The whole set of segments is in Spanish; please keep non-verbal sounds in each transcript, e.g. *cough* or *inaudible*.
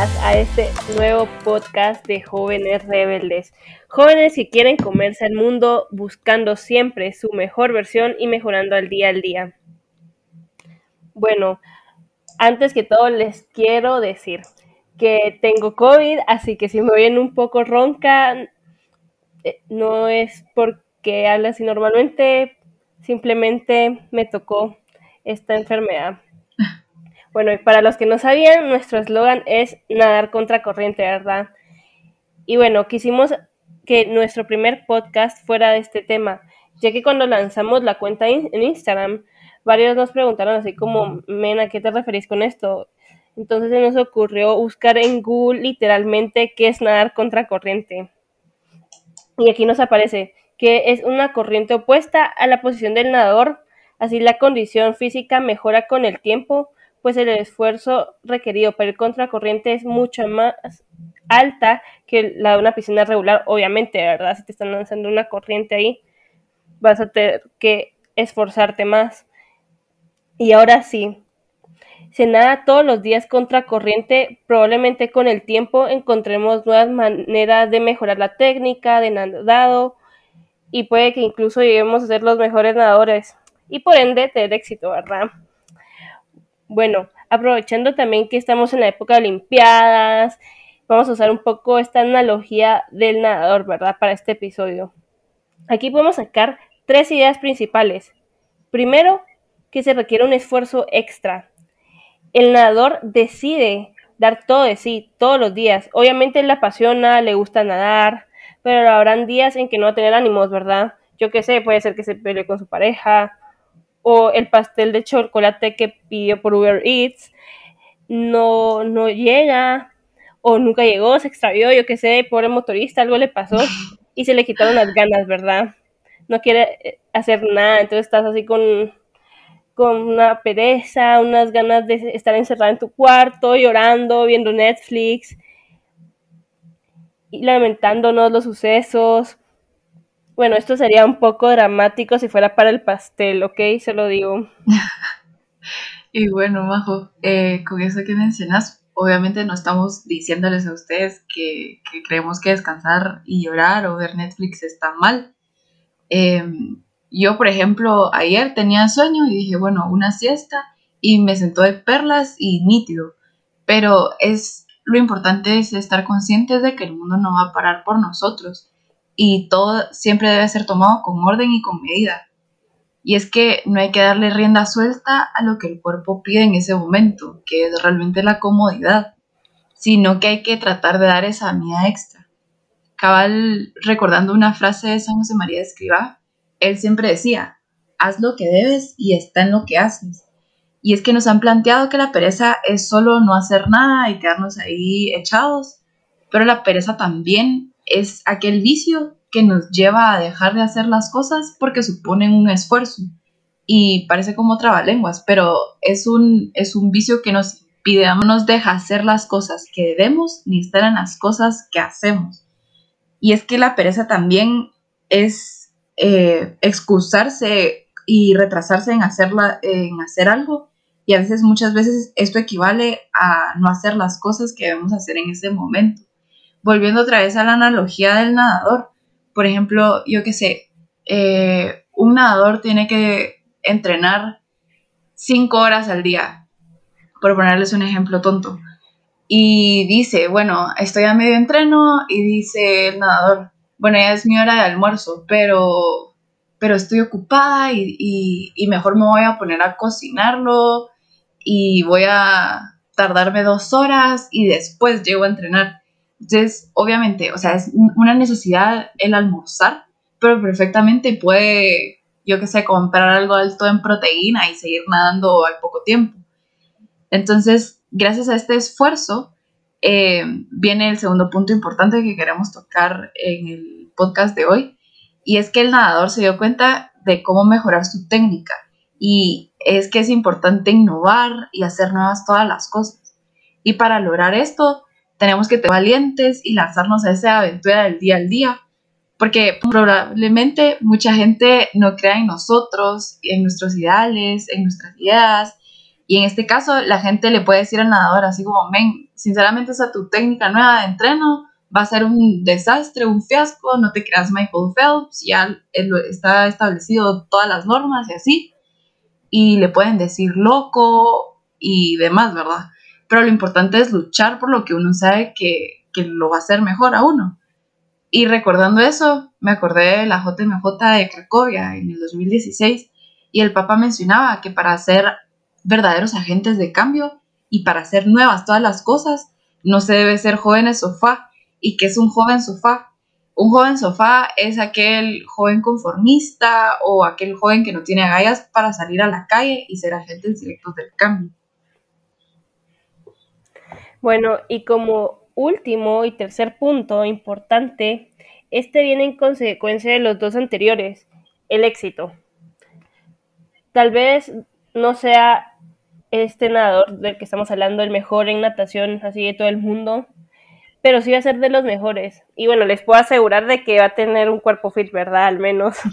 a este nuevo podcast de jóvenes rebeldes. Jóvenes que quieren comerse al mundo buscando siempre su mejor versión y mejorando al día al día. Bueno, antes que todo les quiero decir que tengo COVID, así que si me oyen un poco ronca, eh, no es porque hablo así normalmente, simplemente me tocó esta enfermedad. Bueno, y para los que no sabían, nuestro eslogan es nadar contra corriente, ¿verdad? Y bueno, quisimos que nuestro primer podcast fuera de este tema, ya que cuando lanzamos la cuenta en Instagram, varios nos preguntaron así como, men, ¿a qué te referís con esto? Entonces se nos ocurrió buscar en Google literalmente qué es nadar contra corriente. Y aquí nos aparece que es una corriente opuesta a la posición del nadador, así la condición física mejora con el tiempo, pues el esfuerzo requerido para el contracorriente es mucho más alta que la de una piscina regular, obviamente, ¿verdad? Si te están lanzando una corriente ahí, vas a tener que esforzarte más. Y ahora sí, si nada todos los días contracorriente, probablemente con el tiempo encontremos nuevas maneras de mejorar la técnica de nadado y puede que incluso lleguemos a ser los mejores nadadores y por ende tener éxito, ¿verdad? Bueno, aprovechando también que estamos en la época de Olimpiadas, vamos a usar un poco esta analogía del nadador, ¿verdad? Para este episodio. Aquí podemos sacar tres ideas principales. Primero, que se requiere un esfuerzo extra. El nadador decide dar todo de sí todos los días. Obviamente le apasiona, le gusta nadar, pero habrán días en que no va a tener ánimos, ¿verdad? Yo qué sé, puede ser que se pelee con su pareja, o el pastel de chocolate que pidió por Uber Eats no, no llega o nunca llegó, se extravió, yo qué sé, pobre motorista, algo le pasó *laughs* y se le quitaron las ganas, ¿verdad? No quiere eh, hacer nada, entonces estás así con, con una pereza, unas ganas de estar encerrada en tu cuarto, llorando, viendo Netflix y lamentándonos los sucesos bueno, esto sería un poco dramático si fuera para el pastel, ¿ok? Se lo digo. *laughs* y bueno, Majo, eh, con eso que mencionas, obviamente no estamos diciéndoles a ustedes que, creemos que descansar y llorar o ver Netflix está mal. Em, yo, por ejemplo, ayer tenía sueño y dije, bueno, una siesta y me sentó de perlas y nítido. Pero es lo importante es estar conscientes de que el mundo no va a parar por nosotros y todo siempre debe ser tomado con orden y con medida. Y es que no hay que darle rienda suelta a lo que el cuerpo pide en ese momento, que es realmente la comodidad, sino que hay que tratar de dar esa medida extra. Cabal, recordando una frase de San José María de Escribá, él siempre decía, haz lo que debes y está en lo que haces. Y es que nos han planteado que la pereza es solo no hacer nada y quedarnos ahí echados, pero la pereza también es aquel vicio que nos lleva a dejar de hacer las cosas porque suponen un esfuerzo. Y parece como trabalenguas, pero es un, es un vicio que nos pide, no nos deja hacer las cosas que debemos ni estar en las cosas que hacemos. Y es que la pereza también es eh, excusarse y retrasarse en, hacerla, en hacer algo. Y a veces, muchas veces, esto equivale a no hacer las cosas que debemos hacer en ese momento volviendo otra vez a la analogía del nadador, por ejemplo, yo qué sé, eh, un nadador tiene que entrenar cinco horas al día, por ponerles un ejemplo tonto. Y dice, bueno, estoy a medio entreno y dice el nadador, bueno, ya es mi hora de almuerzo, pero, pero estoy ocupada y, y mejor me voy a poner a cocinarlo y voy a tardarme dos horas y después llego a entrenar. Entonces, obviamente, o sea, es una necesidad el almorzar, pero perfectamente puede, yo qué sé, comprar algo alto en proteína y seguir nadando al poco tiempo. Entonces, gracias a este esfuerzo, eh, viene el segundo punto importante que queremos tocar en el podcast de hoy, y es que el nadador se dio cuenta de cómo mejorar su técnica, y es que es importante innovar y hacer nuevas todas las cosas. Y para lograr esto, tenemos que ser valientes y lanzarnos a esa aventura del día al día, porque probablemente mucha gente no crea en nosotros, en nuestros ideales, en nuestras ideas, y en este caso la gente le puede decir al nadador así como, men, sinceramente esa tu técnica nueva de entreno va a ser un desastre, un fiasco, no te creas Michael Phelps, ya está establecido todas las normas y así, y le pueden decir loco y demás, ¿verdad? Pero lo importante es luchar por lo que uno sabe que, lo va a hacer mejor a uno. Y recordando eso, me acordé de la JMJ de Cracovia en el 2016 y el Papa mencionaba que para ser verdaderos agentes de cambio y para hacer nuevas todas las cosas, no se debe ser jóvenes sofá. ¿Y que es un joven sofá? Un joven sofá es aquel joven conformista o aquel joven que no tiene agallas para salir a la calle y ser agentes directos del cambio. Bueno, y como último y tercer punto importante, este viene en consecuencia de los dos anteriores, el éxito. Tal vez no sea este nadador del que estamos hablando el mejor en natación así de todo el mundo, pero sí va a ser de los mejores. Y bueno, les puedo asegurar de que va a tener un cuerpo fit, ¿verdad? Al menos. *laughs*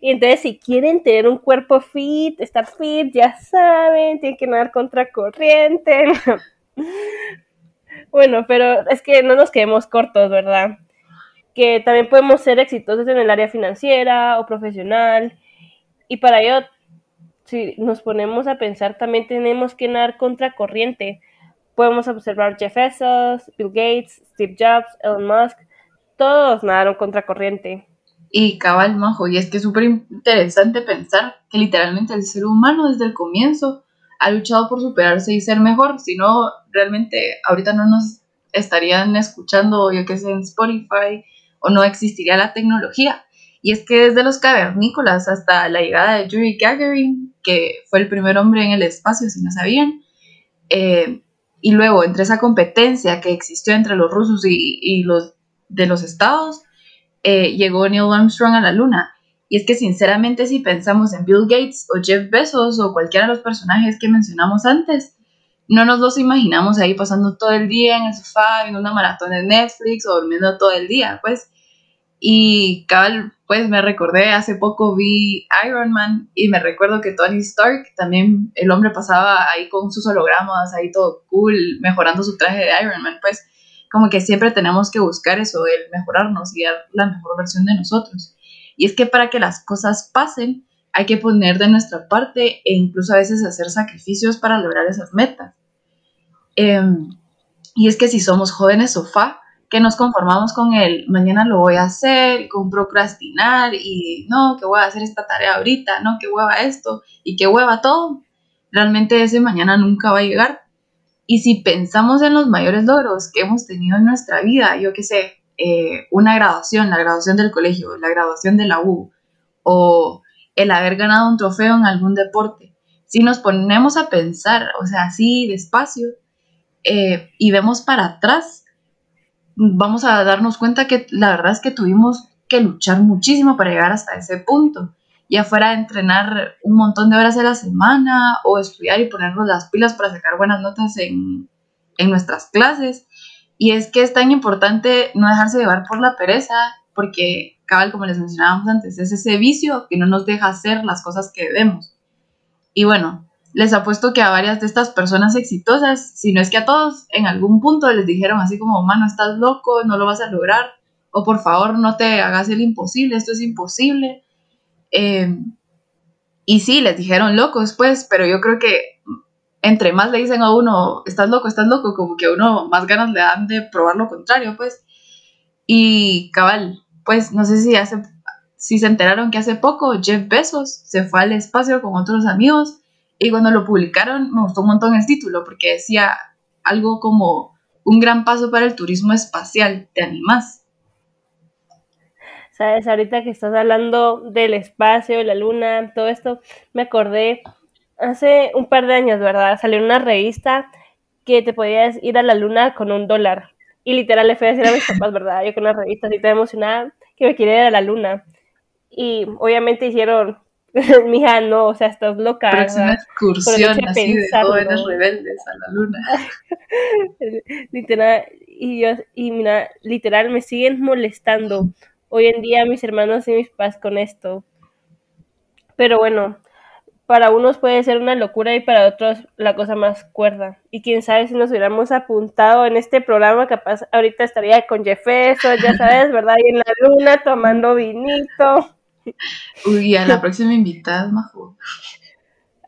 Y entonces, si quieren tener un cuerpo fit, estar fit, ya saben, tienen que nadar contra corriente. *laughs* bueno, pero es que no nos quedemos cortos, ¿verdad? Que también podemos ser exitosos en el área financiera o profesional. Y para ello si nos ponemos a pensar, también tenemos que nadar contra corriente. Podemos observar Jeff Bezos, Bill Gates, Steve Jobs, Elon Musk, todos nadaron contra corriente. Y cabal, majo, y es que es súper interesante pensar que literalmente el ser humano desde el comienzo ha luchado por superarse y ser mejor, si no, realmente ahorita no nos estarían escuchando, yo que sé, en Spotify, o no existiría la tecnología. Y es que desde los cavernícolas hasta la llegada de Yuri Gagarin, que fue el primer hombre en el espacio, si no sabían, eh, y luego entre esa competencia que existió entre los rusos y, los de los estados, eh, llegó Neil Armstrong a la luna. Y es que sinceramente si pensamos en Bill Gates o Jeff Bezos o cualquiera de los personajes que mencionamos antes, no nos los imaginamos ahí pasando todo el día en el sofá, viendo una maratón de Netflix o durmiendo todo el día, pues. Y cabal, pues me recordé, hace poco vi Iron Man y me recuerdo que Tony Stark también, el hombre pasaba ahí con sus hologramas, ahí todo cool, mejorando su traje de Iron Man, pues como que siempre tenemos que buscar eso, el mejorarnos y dar la mejor versión de nosotros. Y es que para que las cosas pasen, hay que poner de nuestra parte e incluso a veces hacer sacrificios para lograr esas metas. Em, y es que si somos jóvenes sofá, que nos conformamos con el mañana lo voy a hacer, con procrastinar y no, que voy a hacer esta tarea ahorita, no, que hueva esto y que hueva todo, realmente ese mañana nunca va a llegar. Y si pensamos en los mayores logros que hemos tenido en nuestra vida, yo qué sé, eh, una graduación, la graduación del colegio, la graduación de la U, o el haber ganado un trofeo en algún deporte, si nos ponemos a pensar, o sea, así despacio, eh, y vemos para atrás, vamos a darnos cuenta que la verdad es que tuvimos que luchar muchísimo para llegar hasta ese punto. Ya fuera entrenar un montón de horas a la semana o estudiar y ponernos las pilas para sacar buenas notas en, en nuestras clases. Y es que es tan importante no dejarse llevar por la pereza, porque, cabal, como les mencionábamos antes, es ese vicio que no nos deja hacer las cosas que debemos. Y bueno, les apuesto que a varias de estas personas exitosas, si no es que a todos, en algún punto les dijeron así como, mano, estás loco, no lo vas a lograr, o por favor no te hagas el imposible, esto es imposible. Em, y sí, les dijeron locos, pues, pero yo creo que entre más le dicen a uno, estás loco, estás loco, como que a uno más ganas le dan de probar lo contrario, pues. Y cabal, pues no sé si hace, si se enteraron que hace poco Jeff Bezos se fue al espacio con otros amigos y cuando lo publicaron me gustó un montón el título porque decía algo como un gran paso para el turismo espacial. ¿Te animas? Sabes, ahorita que estás hablando del espacio, la luna, todo esto, me acordé hace un par de años, ¿verdad? Salió una revista que te podías ir a la luna con un dólar. Y literal le fui a decir a mis *laughs* papás, ¿verdad? Yo con una revista así tan emocionada que me quería ir a la luna. Y obviamente hicieron *laughs* Mija, no, o sea, estás loca. una excursión así de jóvenes rebeldes a la luna. *laughs* literal, y yo, y mira, literal, me siguen molestando hoy en día mis hermanos y mis papás con esto. Pero bueno, para unos puede ser una locura y para otros la cosa más cuerda. Y quién sabe si nos hubiéramos apuntado en este programa, capaz ahorita estaría con Jefferson, ya sabes, ¿verdad? Y en la luna tomando vinito. Uy, a la próxima invitada, Majo.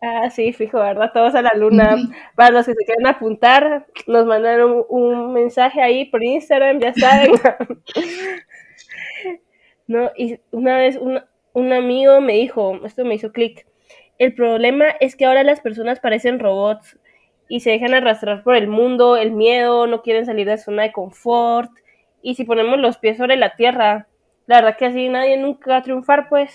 Ah, sí, fijo, ¿verdad? Todos a la luna. Para los que se quieran apuntar, nos mandaron un, mensaje ahí por Instagram, ya saben. *laughs* no, y una vez un, un amigo me dijo, esto me hizo clic, el problema es que ahora las personas parecen robots y se dejan arrastrar por el mundo, el miedo, no quieren salir de su zona de confort. Y si ponemos los pies sobre la tierra, la verdad que así nadie nunca va a triunfar, pues.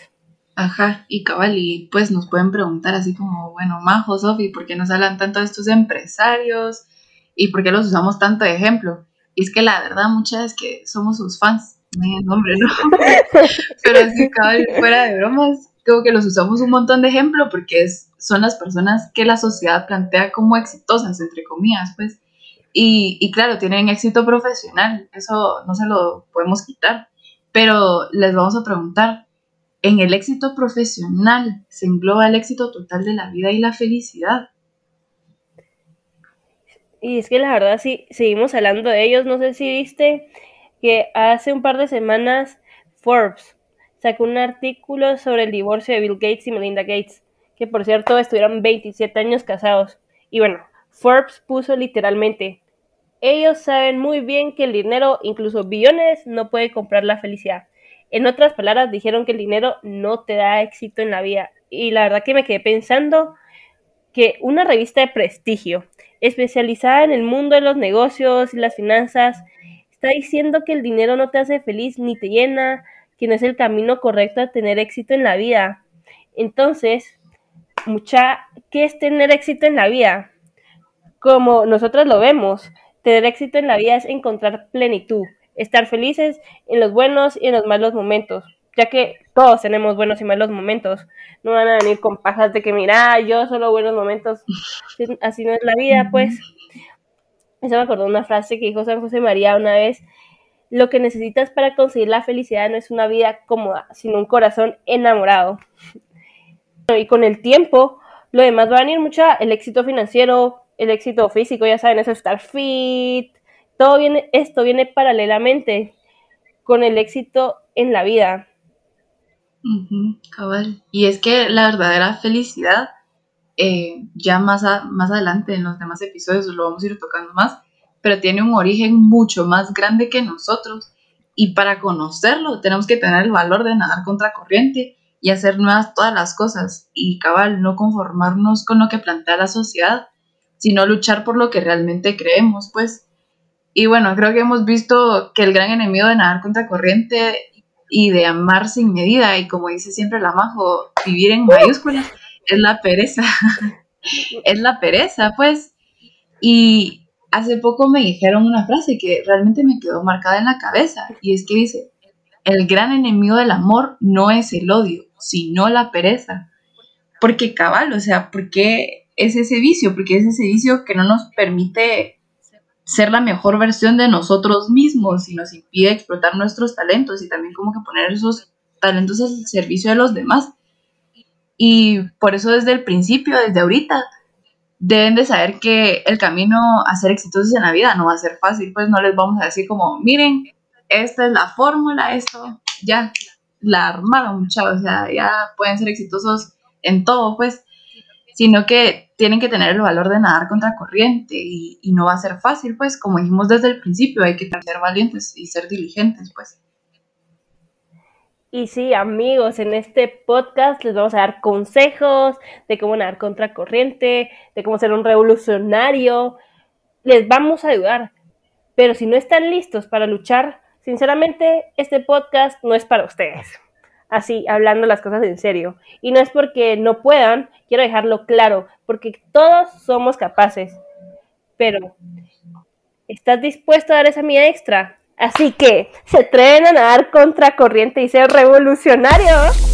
Ajá, y cabal, y pues nos pueden preguntar así como, bueno, Majo, Sofi, ¿por qué nos hablan tanto de estos empresarios? ¿Y por qué los usamos tanto de ejemplo? Y es que la verdad, muchas es que somos sus fans. nombre, ¿no? *laughs* Pero así, cabal, fuera de bromas, creo que los usamos un montón de ejemplo porque son las personas que la sociedad plantea como exitosas, entre comillas, pues. Y claro, tienen éxito profesional, eso no se lo podemos quitar. Pero les vamos a preguntar, ¿en el éxito profesional se engloba el éxito total de la vida y la felicidad? Y es que la verdad, si seguimos hablando de ellos, no sé si viste que hace un par de semanas Forbes sacó un artículo sobre el divorcio de Bill Gates y Melinda Gates, que por cierto estuvieron 27 años casados. Y bueno, Forbes puso literalmente, ellos saben muy bien que el dinero, incluso billones, no puede comprar la felicidad. En otras palabras, dijeron que el dinero no te da éxito en la vida. Y la verdad que me quedé pensando que una revista de prestigio, especializada en el mundo de los negocios y las finanzas, está diciendo que el dinero no te hace feliz ni te llena, que no es el camino correcto a tener éxito en la vida. Entonces, mucha, ¿qué es tener éxito en la vida? Como nosotros lo vemos, tener éxito en la vida es encontrar plenitud, estar felices en los buenos y en los malos momentos, ya que todos tenemos buenos y malos momentos. No van a venir con pajas de que, mira, yo solo buenos momentos. *laughs* Así no es la vida, pues. Eso me acordó una frase que dijo San José María una vez, lo que necesitas para conseguir la felicidad no es una vida cómoda, sino un corazón enamorado. *laughs* Y con el tiempo, lo demás va a venir mucho, el éxito financiero, el éxito físico, ya saben, eso estar fit, todo viene, esto viene paralelamente con el éxito en la vida. cabal. Y es que la verdadera felicidad, eh, ya más, más adelante en los demás episodios lo vamos a ir tocando más, pero tiene un origen mucho más grande que nosotros. Y para conocerlo tenemos que tener el valor de nadar contra corriente y hacer nuevas todas las cosas. Y cabal, no conformarnos con lo que plantea la sociedad, sino luchar por lo que realmente creemos, pues. Y bueno, creo que hemos visto que el gran enemigo de nadar contra corriente y de amar sin medida, y como dice siempre la Majo, vivir en mayúsculas, es la pereza. *laughs* es la pereza, pues. Y, hace poco me dijeron una frase que realmente me quedó marcada en la cabeza y es que dice, el gran enemigo del amor no es el odio, sino la pereza. Porque cabal, o sea, porque es ese vicio? Porque es ese vicio que no nos permite ser la mejor versión de nosotros mismos y nos impide explotar nuestros talentos y también como que poner esos talentos al servicio de los demás. Y por eso desde el principio, desde ahorita, deben de saber que el camino a ser exitosos en la vida no va a ser fácil, pues no les vamos a decir como, miren, esta es la fórmula, esto, ya, la armaron, muchachos, o sea, ya pueden ser exitosos en todo, pues, sino que tienen que tener el valor de nadar contra corriente y, y no va a ser fácil, pues, como dijimos desde el principio, hay que ser valientes y ser diligentes, pues. Y sí, amigos, en este podcast les vamos a dar consejos de cómo nadar contra corriente, de cómo ser un revolucionario. Les vamos a ayudar. Pero si no están listos para luchar, sinceramente, este podcast no es para ustedes. Así, hablando las cosas en serio. Y no es porque no puedan, quiero dejarlo claro, porque todos somos capaces. Pero, ¿estás dispuesto a dar esa mía extra? Así que se atreven a nadar contra corriente y ser revolucionarios.